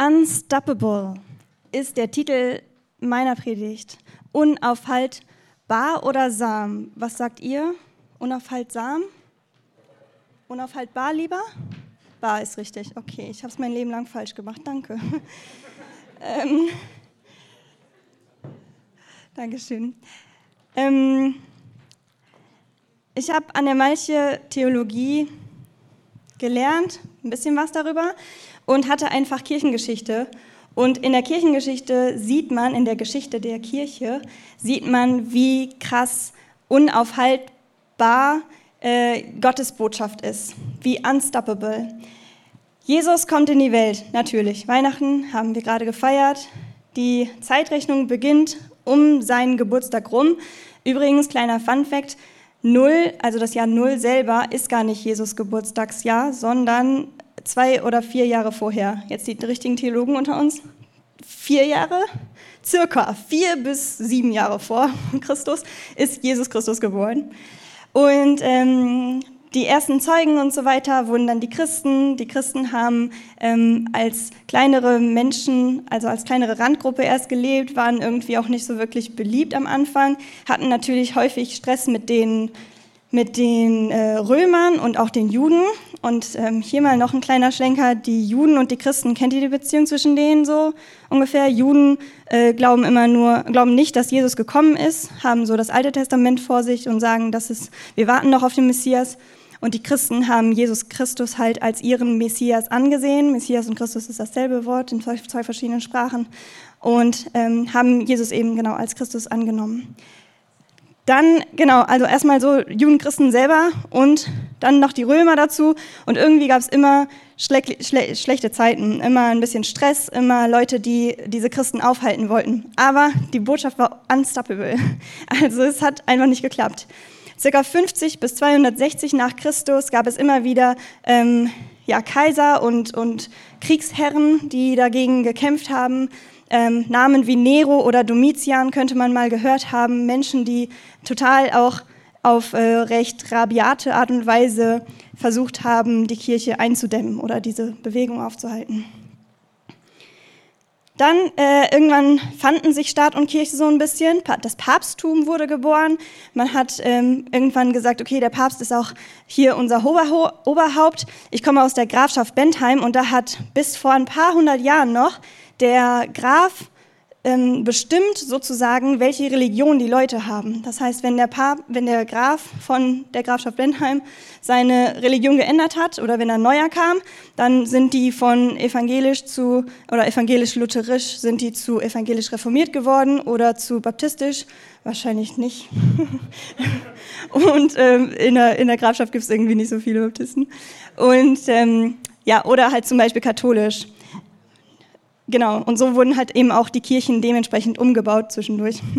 Unstoppable ist der Titel meiner Predigt. Unaufhaltbar oder Sam? Was sagt ihr? Unaufhaltsam? Unaufhaltbar lieber? Bar ist richtig. Okay, ich habe es mein Leben lang falsch gemacht. Danke. ähm, Dankeschön. Ähm, ich habe an der Malche Theologie gelernt, ein bisschen was darüber und hatte einfach Kirchengeschichte. Und in der Kirchengeschichte sieht man, in der Geschichte der Kirche, sieht man, wie krass unaufhaltbar äh, Gottes Botschaft ist, wie unstoppable. Jesus kommt in die Welt, natürlich. Weihnachten haben wir gerade gefeiert. Die Zeitrechnung beginnt um seinen Geburtstag rum. Übrigens, kleiner Fun fact, Null, also das Jahr Null selber, ist gar nicht Jesus Geburtstagsjahr, sondern zwei oder vier Jahre vorher. Jetzt die richtigen Theologen unter uns. Vier Jahre, circa vier bis sieben Jahre vor Christus ist Jesus Christus geboren. Und ähm, die ersten Zeugen und so weiter wurden dann die Christen. Die Christen haben ähm, als kleinere Menschen, also als kleinere Randgruppe erst gelebt, waren irgendwie auch nicht so wirklich beliebt am Anfang, hatten natürlich häufig Stress mit den mit den äh, Römern und auch den Juden. Und ähm, hier mal noch ein kleiner Schlenker, die Juden und die Christen, kennt ihr die Beziehung zwischen denen so ungefähr? Juden äh, glauben immer nur, glauben nicht, dass Jesus gekommen ist, haben so das Alte Testament vor sich und sagen, dass es, wir warten noch auf den Messias. Und die Christen haben Jesus Christus halt als ihren Messias angesehen. Messias und Christus ist dasselbe Wort in zwei, verschiedenen Sprachen. Und ähm, haben Jesus eben genau als Christus angenommen. Dann, genau, also erstmal so Judenchristen selber und dann noch die Römer dazu. Und irgendwie gab es immer schle schle schlechte Zeiten, immer ein bisschen Stress, immer Leute, die diese Christen aufhalten wollten. Aber die Botschaft war unstoppable. Also es hat einfach nicht geklappt. Circa 50 bis 260 nach Christus gab es immer wieder ähm, ja, Kaiser und, und Kriegsherren, die dagegen gekämpft haben. Ähm, Namen wie Nero oder Domitian könnte man mal gehört haben. Menschen, die total auch auf äh, recht rabiate Art und Weise versucht haben, die Kirche einzudämmen oder diese Bewegung aufzuhalten. Dann äh, irgendwann fanden sich Staat und Kirche so ein bisschen. Das Papsttum wurde geboren. Man hat ähm, irgendwann gesagt, okay, der Papst ist auch hier unser Oberhaupt. Ich komme aus der Grafschaft Bentheim und da hat bis vor ein paar hundert Jahren noch der Graf ähm, bestimmt sozusagen, welche Religion die Leute haben. Das heißt, wenn der, Pap, wenn der Graf von der Grafschaft Bentheim seine Religion geändert hat oder wenn ein neuer kam, dann sind die von evangelisch zu oder evangelisch-lutherisch sind die zu evangelisch reformiert geworden oder zu baptistisch. Wahrscheinlich nicht. Und ähm, in, der, in der Grafschaft gibt es irgendwie nicht so viele Baptisten. Und ähm, ja, oder halt zum Beispiel katholisch. Genau, und so wurden halt eben auch die Kirchen dementsprechend umgebaut zwischendurch.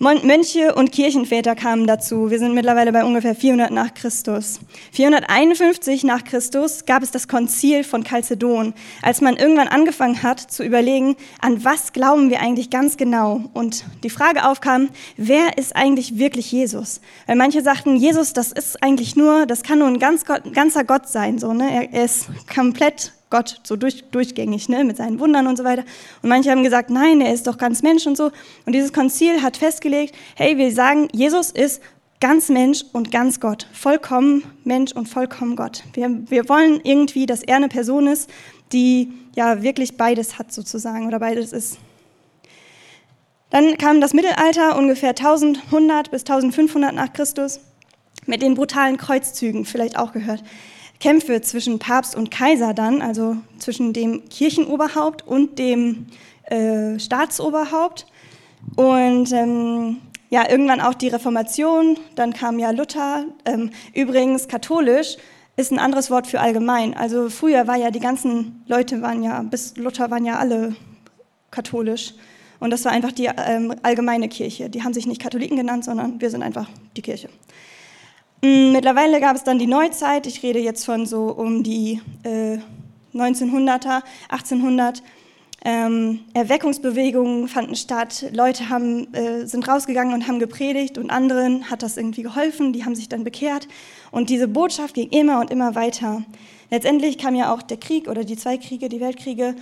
Mönche und Kirchenväter kamen dazu. Wir sind mittlerweile bei ungefähr 400 nach Christus. 451 nach Christus gab es das Konzil von Chalcedon, als man irgendwann angefangen hat zu überlegen, an was glauben wir eigentlich ganz genau? Und die Frage aufkam, wer ist eigentlich wirklich Jesus? Weil manche sagten, Jesus, das ist eigentlich nur, das kann nur ein ganz ganzer Gott sein, so, ne? Er ist komplett Gott so durch, durchgängig, ne, mit seinen Wundern und so weiter. Und manche haben gesagt, nein, er ist doch ganz Mensch und so. Und dieses Konzil hat festgelegt, hey, wir sagen, Jesus ist ganz Mensch und ganz Gott, vollkommen Mensch und vollkommen Gott. Wir, wir wollen irgendwie, dass er eine Person ist, die ja wirklich beides hat sozusagen oder beides ist. Dann kam das Mittelalter, ungefähr 1100 bis 1500 nach Christus, mit den brutalen Kreuzzügen, vielleicht auch gehört. Kämpfe zwischen Papst und Kaiser dann, also zwischen dem Kirchenoberhaupt und dem äh, Staatsoberhaupt. Und ähm, ja, irgendwann auch die Reformation, dann kam ja Luther. Ähm, übrigens, katholisch ist ein anderes Wort für allgemein. Also früher war ja die ganzen Leute waren ja, bis Luther waren ja alle katholisch. Und das war einfach die ähm, allgemeine Kirche. Die haben sich nicht Katholiken genannt, sondern wir sind einfach die Kirche. Mm, mittlerweile gab es dann die Neuzeit. Ich rede jetzt von so um die äh, 1900er, 1800. Ähm, Erweckungsbewegungen fanden statt. Leute haben, äh, sind rausgegangen und haben gepredigt und anderen hat das irgendwie geholfen. Die haben sich dann bekehrt. Und diese Botschaft ging immer und immer weiter. Letztendlich kam ja auch der Krieg oder die zwei Kriege, die Weltkriege.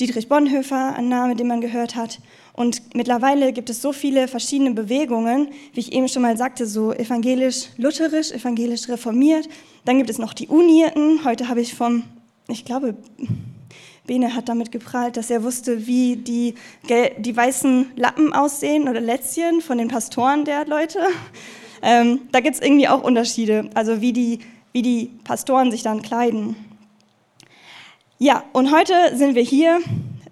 Dietrich Bonhoeffer, ein Name, den man gehört hat. Und mittlerweile gibt es so viele verschiedene Bewegungen, wie ich eben schon mal sagte, so evangelisch-lutherisch, evangelisch-reformiert. Dann gibt es noch die Unierten. Heute habe ich vom, ich glaube, Bene hat damit geprahlt, dass er wusste, wie die, die weißen Lappen aussehen oder Lätzchen von den Pastoren der Leute. Ähm, da gibt es irgendwie auch Unterschiede, also wie die, wie die Pastoren sich dann kleiden. Ja, und heute sind wir hier,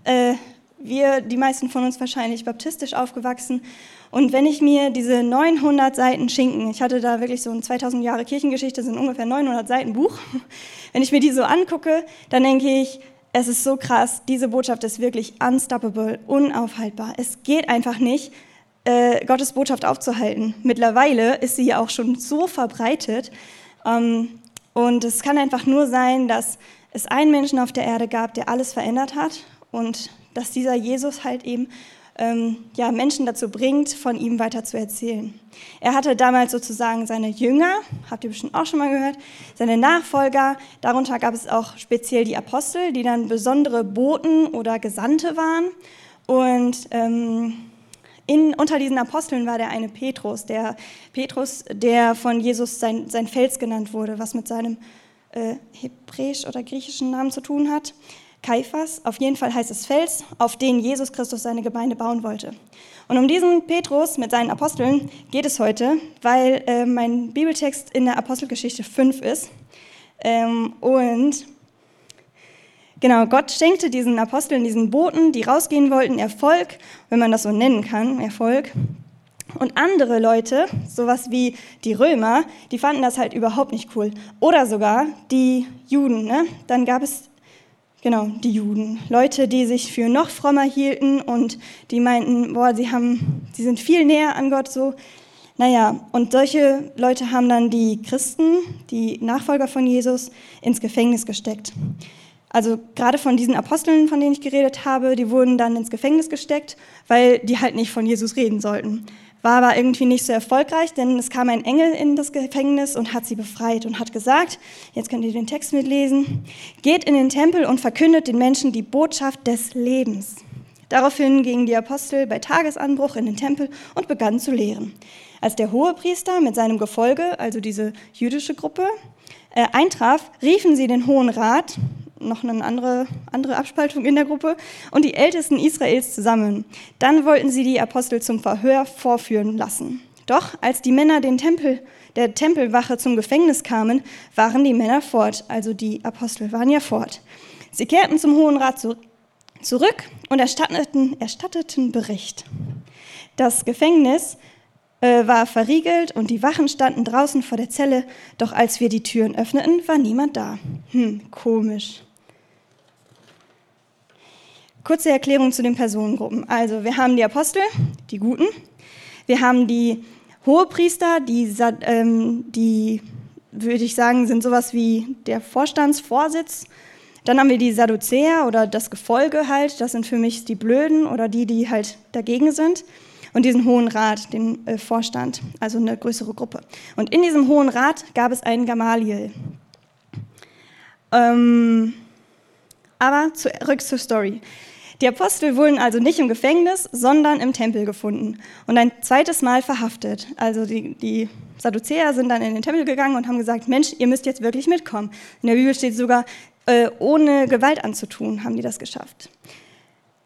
äh, wir, die meisten von uns wahrscheinlich baptistisch aufgewachsen. Und wenn ich mir diese 900 Seiten Schinken, ich hatte da wirklich so ein 2000 Jahre Kirchengeschichte, sind ungefähr 900 Seiten Buch, wenn ich mir die so angucke, dann denke ich, es ist so krass, diese Botschaft ist wirklich unstoppable, unaufhaltbar. Es geht einfach nicht, äh, Gottes Botschaft aufzuhalten. Mittlerweile ist sie ja auch schon so verbreitet. Ähm, und es kann einfach nur sein, dass es einen Menschen auf der Erde gab, der alles verändert hat und dass dieser Jesus halt eben ähm, ja, Menschen dazu bringt, von ihm weiter zu erzählen. Er hatte damals sozusagen seine Jünger, habt ihr bestimmt auch schon mal gehört, seine Nachfolger. Darunter gab es auch speziell die Apostel, die dann besondere Boten oder Gesandte waren. Und ähm, in, unter diesen Aposteln war der eine Petrus, der Petrus, der von Jesus sein, sein Fels genannt wurde, was mit seinem äh, hebräisch oder griechischen Namen zu tun hat. Kaiphas, auf jeden Fall heißt es Fels, auf den Jesus Christus seine Gemeinde bauen wollte. Und um diesen Petrus mit seinen Aposteln geht es heute, weil äh, mein Bibeltext in der Apostelgeschichte 5 ist. Ähm, und genau, Gott schenkte diesen Aposteln, diesen Boten, die rausgehen wollten, Erfolg, wenn man das so nennen kann, Erfolg. Und andere Leute, sowas wie die Römer, die fanden das halt überhaupt nicht cool. Oder sogar die Juden. Ne? Dann gab es Genau, die Juden. Leute, die sich für noch frommer hielten und die meinten, boah, sie, haben, sie sind viel näher an Gott so. Naja, und solche Leute haben dann die Christen, die Nachfolger von Jesus, ins Gefängnis gesteckt. Also gerade von diesen Aposteln, von denen ich geredet habe, die wurden dann ins Gefängnis gesteckt, weil die halt nicht von Jesus reden sollten war aber irgendwie nicht so erfolgreich, denn es kam ein Engel in das Gefängnis und hat sie befreit und hat gesagt, jetzt könnt ihr den Text mitlesen, geht in den Tempel und verkündet den Menschen die Botschaft des Lebens. Daraufhin gingen die Apostel bei Tagesanbruch in den Tempel und begannen zu lehren. Als der Hohepriester mit seinem Gefolge, also diese jüdische Gruppe, äh, eintraf, riefen sie den Hohen Rat, noch eine andere, andere Abspaltung in der Gruppe, und die Ältesten Israels zusammen. Dann wollten sie die Apostel zum Verhör vorführen lassen. Doch als die Männer den Tempel, der Tempelwache zum Gefängnis kamen, waren die Männer fort, also die Apostel waren ja fort. Sie kehrten zum Hohen Rat zu, zurück und erstatteten, erstatteten Bericht. Das Gefängnis äh, war verriegelt und die Wachen standen draußen vor der Zelle, doch als wir die Türen öffneten, war niemand da. Hm, komisch. Kurze Erklärung zu den Personengruppen. Also, wir haben die Apostel, die Guten. Wir haben die Hohepriester, die, ähm, die würde ich sagen, sind sowas wie der Vorstandsvorsitz. Dann haben wir die Sadduzäer oder das Gefolge halt. Das sind für mich die Blöden oder die, die halt dagegen sind. Und diesen Hohen Rat, den äh, Vorstand, also eine größere Gruppe. Und in diesem Hohen Rat gab es einen Gamaliel. Ähm, aber zurück zur Story. Die Apostel wurden also nicht im Gefängnis, sondern im Tempel gefunden und ein zweites Mal verhaftet. Also die, die Sadduzäer sind dann in den Tempel gegangen und haben gesagt, Mensch, ihr müsst jetzt wirklich mitkommen. In der Bibel steht sogar, äh, ohne Gewalt anzutun, haben die das geschafft.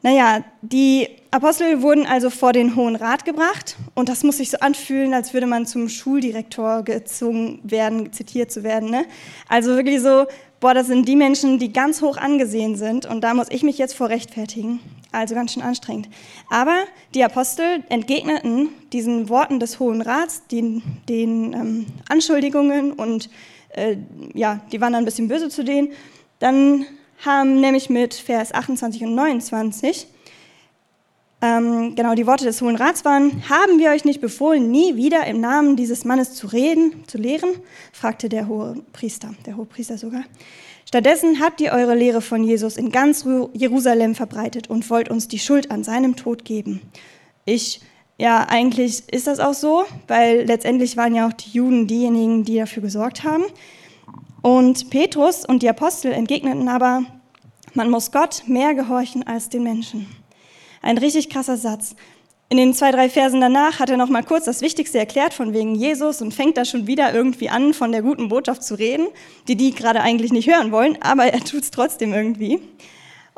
Naja, die Apostel wurden also vor den Hohen Rat gebracht und das muss sich so anfühlen, als würde man zum Schuldirektor gezwungen werden, zitiert zu werden. Ne? Also wirklich so boah, das sind die Menschen, die ganz hoch angesehen sind und da muss ich mich jetzt vor rechtfertigen. Also ganz schön anstrengend. Aber die Apostel entgegneten diesen Worten des Hohen Rats, den, den ähm, Anschuldigungen und äh, ja, die waren dann ein bisschen böse zu denen. Dann haben nämlich mit Vers 28 und 29 ähm, genau die Worte des Hohen Rats waren, haben wir euch nicht befohlen, nie wieder im Namen dieses Mannes zu reden, zu lehren? fragte der hohe Priester, der hohe Priester sogar. Stattdessen habt ihr eure Lehre von Jesus in ganz Jerusalem verbreitet und wollt uns die Schuld an seinem Tod geben. Ich, ja, eigentlich ist das auch so, weil letztendlich waren ja auch die Juden diejenigen, die dafür gesorgt haben. Und Petrus und die Apostel entgegneten aber, Man muss Gott mehr gehorchen als den Menschen. Ein richtig krasser Satz. In den zwei, drei Versen danach hat er noch mal kurz das Wichtigste erklärt von wegen Jesus und fängt da schon wieder irgendwie an, von der guten Botschaft zu reden, die die gerade eigentlich nicht hören wollen, aber er tut es trotzdem irgendwie.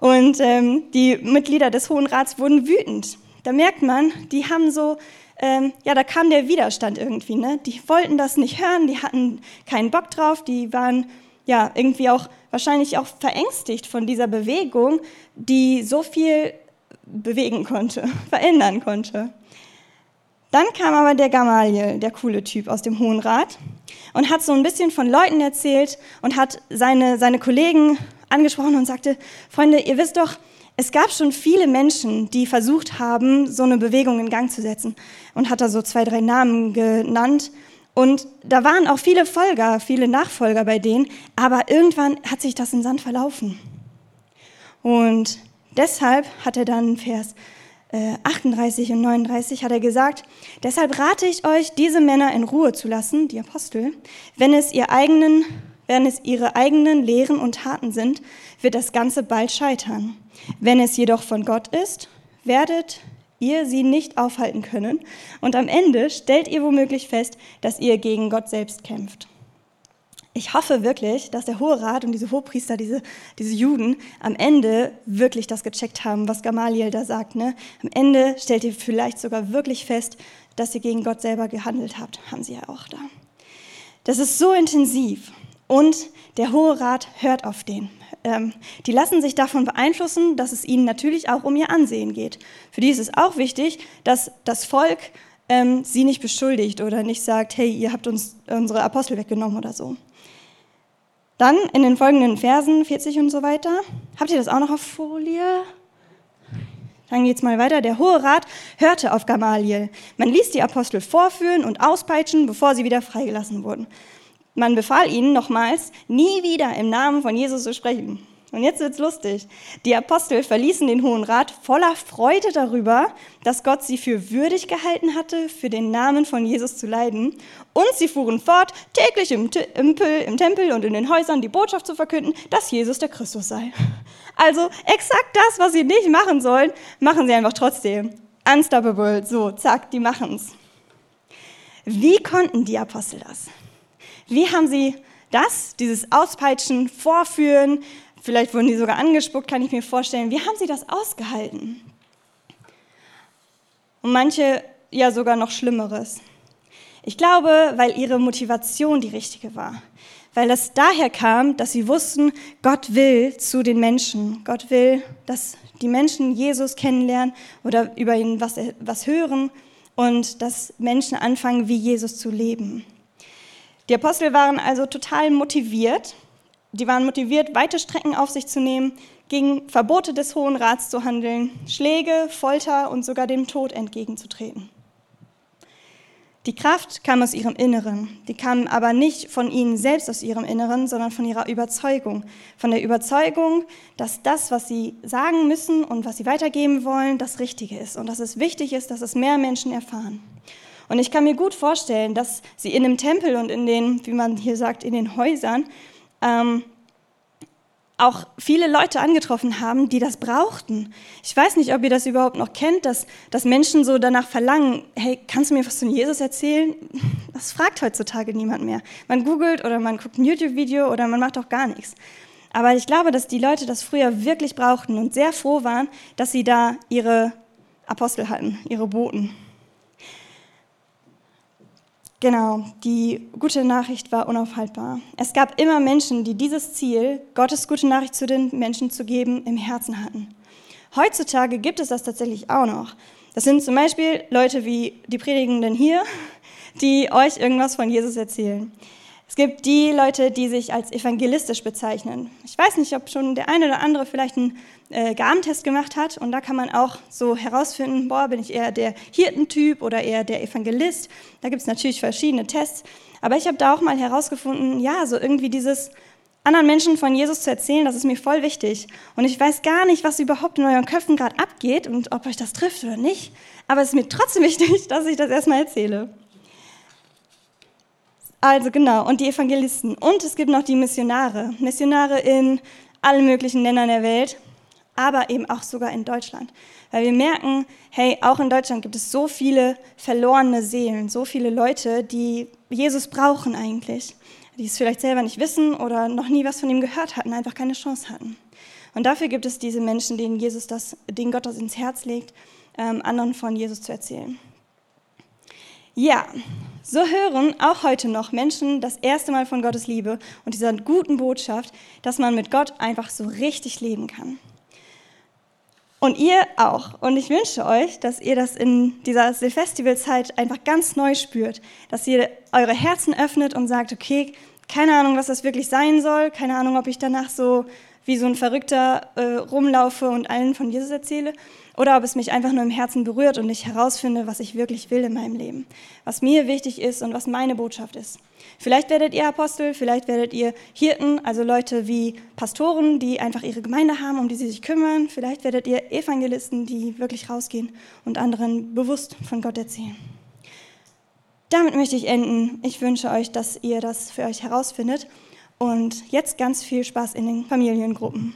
Und ähm, die Mitglieder des Hohen Rats wurden wütend. Da merkt man, die haben so, ähm, ja, da kam der Widerstand irgendwie. Ne? Die wollten das nicht hören, die hatten keinen Bock drauf, die waren ja irgendwie auch wahrscheinlich auch verängstigt von dieser Bewegung, die so viel bewegen konnte, verändern konnte. Dann kam aber der Gamaliel, der coole Typ aus dem Hohen Rat, und hat so ein bisschen von Leuten erzählt und hat seine, seine Kollegen angesprochen und sagte, Freunde, ihr wisst doch, es gab schon viele Menschen, die versucht haben, so eine Bewegung in Gang zu setzen und hat da so zwei, drei Namen genannt. Und da waren auch viele Folger, viele Nachfolger bei denen, aber irgendwann hat sich das in Sand verlaufen. Und deshalb hat er dann Vers 38 äh, und 39 hat er gesagt, deshalb rate ich euch, diese Männer in Ruhe zu lassen, die Apostel, wenn es, ihr eigenen, wenn es ihre eigenen Lehren und Taten sind, wird das Ganze bald scheitern. Wenn es jedoch von Gott ist, werdet ihr sie nicht aufhalten können und am Ende stellt ihr womöglich fest, dass ihr gegen Gott selbst kämpft. Ich hoffe wirklich, dass der Hohe Rat und diese Hohepriester, diese, diese Juden, am Ende wirklich das gecheckt haben, was Gamaliel da sagt. Ne? Am Ende stellt ihr vielleicht sogar wirklich fest, dass ihr gegen Gott selber gehandelt habt. Haben sie ja auch da. Das ist so intensiv. Und der Hohe Rat hört auf den. Ähm, die lassen sich davon beeinflussen, dass es ihnen natürlich auch um ihr Ansehen geht. Für die ist es auch wichtig, dass das Volk ähm, sie nicht beschuldigt oder nicht sagt, hey, ihr habt uns unsere Apostel weggenommen oder so. Dann in den folgenden Versen 40 und so weiter. Habt ihr das auch noch auf Folie? Dann geht es mal weiter. Der Hohe Rat hörte auf Gamaliel. Man ließ die Apostel vorführen und auspeitschen, bevor sie wieder freigelassen wurden. Man befahl ihnen nochmals, nie wieder im Namen von Jesus zu sprechen. Und jetzt wird's lustig. Die Apostel verließen den Hohen Rat voller Freude darüber, dass Gott sie für würdig gehalten hatte, für den Namen von Jesus zu leiden. Und sie fuhren fort, täglich im, Tempel, im Tempel und in den Häusern die Botschaft zu verkünden, dass Jesus der Christus sei. Also exakt das, was sie nicht machen sollen, machen sie einfach trotzdem. Unstoppable, so, zack, die machen's. Wie konnten die Apostel das? Wie haben sie das, dieses Auspeitschen, Vorführen, Vielleicht wurden die sogar angespuckt, kann ich mir vorstellen. Wie haben sie das ausgehalten? Und manche ja sogar noch Schlimmeres. Ich glaube, weil ihre Motivation die richtige war. Weil es daher kam, dass sie wussten, Gott will zu den Menschen. Gott will, dass die Menschen Jesus kennenlernen oder über ihn was, was hören und dass Menschen anfangen, wie Jesus zu leben. Die Apostel waren also total motiviert die waren motiviert, weite Strecken auf sich zu nehmen, gegen Verbote des Hohen Rats zu handeln, Schläge, Folter und sogar dem Tod entgegenzutreten. Die Kraft kam aus ihrem Inneren, die kam aber nicht von ihnen selbst aus ihrem Inneren, sondern von ihrer Überzeugung. Von der Überzeugung, dass das, was sie sagen müssen und was sie weitergeben wollen, das Richtige ist und dass es wichtig ist, dass es mehr Menschen erfahren. Und ich kann mir gut vorstellen, dass sie in dem Tempel und in den, wie man hier sagt, in den Häusern ähm, auch viele Leute angetroffen haben, die das brauchten. Ich weiß nicht, ob ihr das überhaupt noch kennt, dass, dass Menschen so danach verlangen, hey, kannst du mir was von Jesus erzählen? Das fragt heutzutage niemand mehr. Man googelt oder man guckt ein YouTube-Video oder man macht auch gar nichts. Aber ich glaube, dass die Leute das früher wirklich brauchten und sehr froh waren, dass sie da ihre Apostel hatten, ihre Boten. Genau, die gute Nachricht war unaufhaltbar. Es gab immer Menschen, die dieses Ziel, Gottes gute Nachricht zu den Menschen zu geben, im Herzen hatten. Heutzutage gibt es das tatsächlich auch noch. Das sind zum Beispiel Leute wie die Predigenden hier, die euch irgendwas von Jesus erzählen. Es gibt die Leute, die sich als evangelistisch bezeichnen. Ich weiß nicht, ob schon der eine oder andere vielleicht einen äh, Gabentest gemacht hat und da kann man auch so herausfinden, boah, bin ich eher der Hirtentyp oder eher der Evangelist. Da gibt es natürlich verschiedene Tests, aber ich habe da auch mal herausgefunden, ja, so irgendwie dieses anderen Menschen von Jesus zu erzählen, das ist mir voll wichtig. Und ich weiß gar nicht, was überhaupt in euren Köpfen gerade abgeht und ob euch das trifft oder nicht, aber es ist mir trotzdem wichtig, dass ich das erstmal erzähle. Also genau, und die Evangelisten. Und es gibt noch die Missionare. Missionare in allen möglichen Ländern der Welt, aber eben auch sogar in Deutschland. Weil wir merken, hey, auch in Deutschland gibt es so viele verlorene Seelen, so viele Leute, die Jesus brauchen eigentlich, die es vielleicht selber nicht wissen oder noch nie was von ihm gehört hatten, einfach keine Chance hatten. Und dafür gibt es diese Menschen, denen Jesus das, denen Gott das ins Herz legt, ähm, anderen von Jesus zu erzählen. Ja, so hören auch heute noch Menschen das erste Mal von Gottes Liebe und dieser guten Botschaft, dass man mit Gott einfach so richtig leben kann. Und ihr auch. Und ich wünsche euch, dass ihr das in dieser Festivalzeit einfach ganz neu spürt, dass ihr eure Herzen öffnet und sagt, okay, keine Ahnung, was das wirklich sein soll, keine Ahnung, ob ich danach so wie so ein Verrückter äh, rumlaufe und allen von Jesus erzähle, oder ob es mich einfach nur im Herzen berührt und ich herausfinde, was ich wirklich will in meinem Leben, was mir wichtig ist und was meine Botschaft ist. Vielleicht werdet ihr Apostel, vielleicht werdet ihr Hirten, also Leute wie Pastoren, die einfach ihre Gemeinde haben, um die sie sich kümmern. Vielleicht werdet ihr Evangelisten, die wirklich rausgehen und anderen bewusst von Gott erzählen. Damit möchte ich enden. Ich wünsche euch, dass ihr das für euch herausfindet und jetzt ganz viel Spaß in den Familiengruppen.